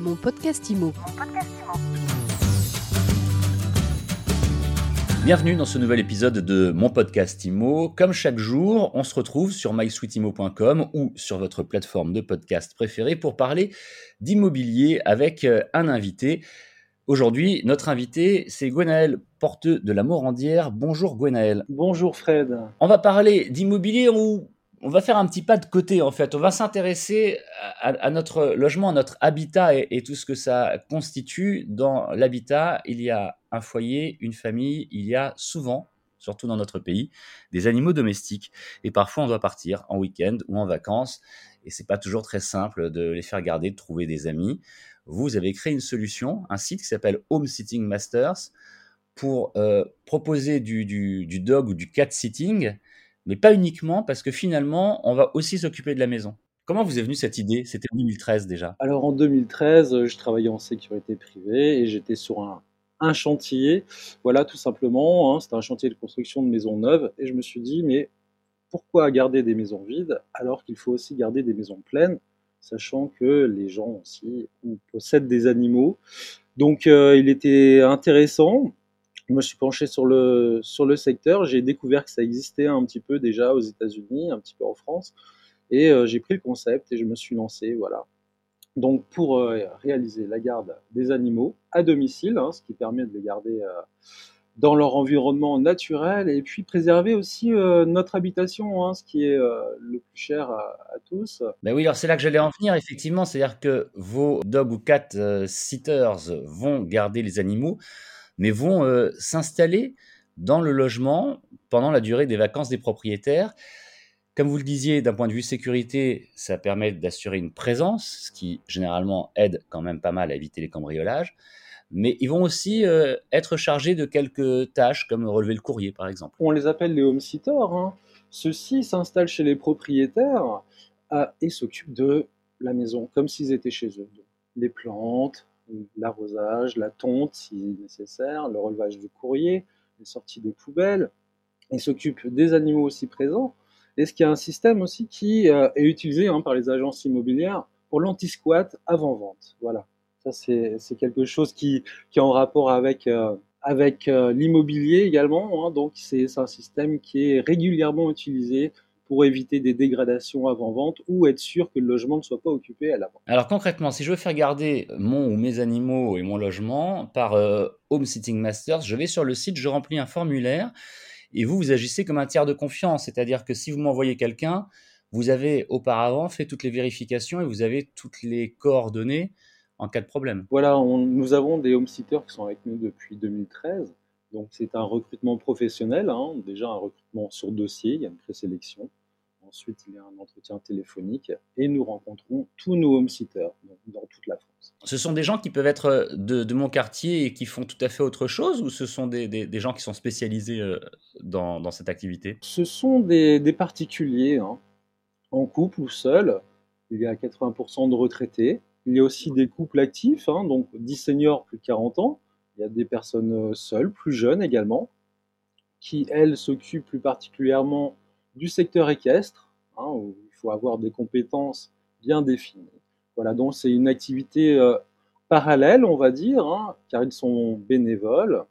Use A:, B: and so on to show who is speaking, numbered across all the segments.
A: Mon podcast IMO.
B: Bienvenue dans ce nouvel épisode de mon podcast IMO. Comme chaque jour, on se retrouve sur mysweetimo.com ou sur votre plateforme de podcast préférée pour parler d'immobilier avec euh, un invité. Aujourd'hui, notre invité, c'est Gwenaël Porteux de la Morandière. Bonjour Gwenaël.
C: Bonjour Fred.
B: On va parler d'immobilier ou on va faire un petit pas de côté en fait. On va s'intéresser à, notre logement, à notre habitat et, tout ce que ça constitue. Dans l'habitat, il y a un foyer, une famille, il y a souvent, surtout dans notre pays, des animaux domestiques. Et parfois, on doit partir en week-end ou en vacances. Et c'est pas toujours très simple de les faire garder, de trouver des amis. Vous avez créé une solution, un site qui s'appelle Home Sitting Masters pour euh, proposer du, du dog ou du cat sitting mais pas uniquement parce que finalement, on va aussi s'occuper de la maison. Comment vous est venue cette idée? C'était en 2013 déjà.
C: Alors en 2013, je travaillais en sécurité privée et j'étais sur un, un, chantier. Voilà, tout simplement. Hein, C'était un chantier de construction de maisons neuves et je me suis dit, mais pourquoi garder des maisons vides alors qu'il faut aussi garder des maisons pleines, sachant que les gens aussi possèdent des animaux? Donc euh, il était intéressant je me suis penché sur le, sur le secteur. J'ai découvert que ça existait un petit peu déjà aux États-Unis, un petit peu en France. Et euh, j'ai pris le concept et je me suis lancé. Voilà. Donc, pour euh, réaliser la garde des animaux à domicile, hein, ce qui permet de les garder euh, dans leur environnement naturel et puis préserver aussi notre habitation, hein, ce qui est le plus cher à, tous.
B: Ben oui, alors c'est là que j'allais en venir, effectivement. C'est-à-dire que vos dog ou cat sitters vont garder les animaux mais vont euh, s'installer dans le logement pendant la durée des vacances des propriétaires. Comme vous le disiez, d'un point de vue sécurité, ça permet d'assurer une présence, ce qui généralement aide quand même pas mal à éviter les cambriolages. Mais ils vont aussi euh, être chargés de quelques tâches, comme relever le courrier par exemple.
C: On les appelle les home sitters. Hein. Ceux-ci s'installent chez les propriétaires euh, et s'occupent de la maison comme s'ils étaient chez eux. Les plantes, l'arrosage, la tonte si nécessaire, le relevage du courrier, les sorties des poubelles. Il s'occupe des animaux aussi présents. Est-ce qu'il y a un système aussi qui euh, est utilisé hein, par les agences immobilières pour l'anti-squat avant-vente. Voilà. Ça, c'est quelque chose qui, qui, est en rapport avec, euh, avec euh, l'immobilier également. Hein. donc, c'est un système qui est régulièrement utilisé pour éviter des dégradations avant-vente ou être sûr que le logement ne soit pas occupé à l'avant.
B: Alors concrètement, si je veux faire garder mon ou mes animaux et mon logement par euh, Home Sitting Masters, je vais sur le site, je remplis un formulaire et vous, vous agissez comme un tiers de confiance. C'est-à-dire que si vous m'envoyez quelqu'un, vous avez auparavant fait toutes les vérifications et vous avez toutes les coordonnées en cas de problème.
C: Voilà, nous avons des home sitters qui sont avec nous depuis 2013. Donc c'est un recrutement professionnel, hein. déjà un recrutement sur dossier, il y a une présélection. Ensuite, il y a un entretien téléphonique et nous rencontrons tous nos home sitters dans toute la France.
B: Ce sont des gens qui peuvent être euh, de, mon quartier et qui font tout à fait autre chose ou ce sont des, gens qui sont spécialisés euh, dans, cette activité?
C: Ce sont des, particuliers, hein. en couple ou seuls. Il y a 80% de retraités. Il y a aussi des couples actifs, hein, donc 10 seniors plus de 40 ans. Il y a des personnes euh, seules, plus jeunes également, qui, elles, s'occupent plus particulièrement du secteur équestre, hein, où il faut avoir des compétences bien définies. Voilà, donc c'est une activité euh, parallèle, on va dire, hein, car ils sont bénévoles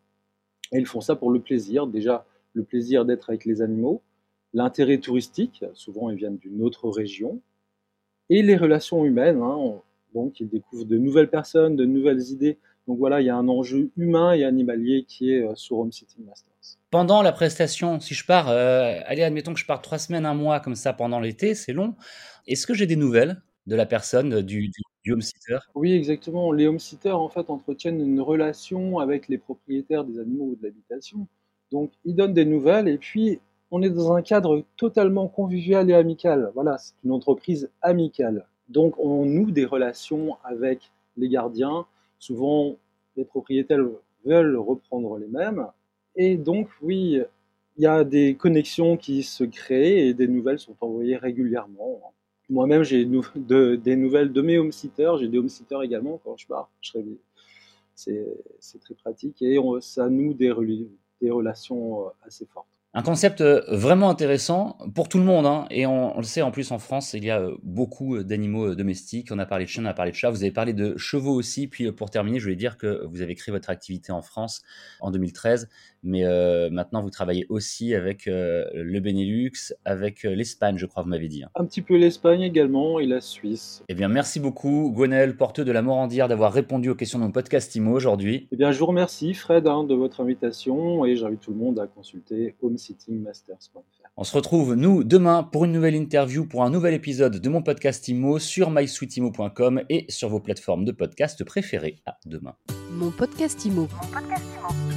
C: et ils font ça pour le plaisir. Déjà, le plaisir d'être avec les animaux, l'intérêt touristique, souvent ils viennent d'une autre région, et les relations humaines. Hein, donc ils découvrent de nouvelles personnes, de nouvelles idées. Donc voilà, il y a un enjeu humain et animalier qui est euh, sur Home City Masters.
B: Pendant la prestation, si je pars, euh, allez, admettons que je pars trois semaines, un mois comme ça pendant l'été, c'est long. Est-ce que j'ai des nouvelles de la personne, du, du, home sitter?
C: Oui, exactement. Les home sitters, en fait, entretiennent une relation avec les propriétaires des animaux ou de l'habitation. Donc, ils donnent des nouvelles et puis on est dans un cadre totalement convivial et amical. Voilà, c'est une entreprise amicale. Donc, on noue des relations avec les gardiens. Souvent, les propriétaires veulent reprendre les mêmes et donc, oui, il y a des connexions qui se créent et des nouvelles sont envoyées régulièrement. Moi-même, j'ai des nouvelles de mes home sitters. J'ai des home sitters également quand je pars. C'est très pratique et ça noue des, des relations euh, assez fortes.
B: Un concept euh, vraiment intéressant pour tout le monde. Hein. Et on, le sait, en plus, en France, il y a euh, beaucoup euh, d'animaux domestiques. On a parlé de chiens, on a parlé de chats. Vous avez parlé de chevaux aussi. Puis pour terminer, je voulais dire que vous avez créé votre activité en France en 2013. Mais maintenant, vous travaillez aussi avec le Benelux, avec l'Espagne, je crois, vous m'avez dit. Hein.
C: Un petit peu l'Espagne également et la Suisse.
B: Eh bien, merci beaucoup, Gwenel, porteux de la Morandière, d'avoir répondu aux questions de mon podcast IMO aujourd'hui.
C: Eh bien, je vous remercie, Fred, hein, de votre invitation. Et j'invite tout le monde à consulter Home
B: on se retrouve, nous, demain pour une nouvelle interview, pour un nouvel épisode de mon podcast IMO sur mysweetimo.com et sur vos plateformes de podcast préférées. À demain.
A: Mon podcast IMO. Mon podcast IMO.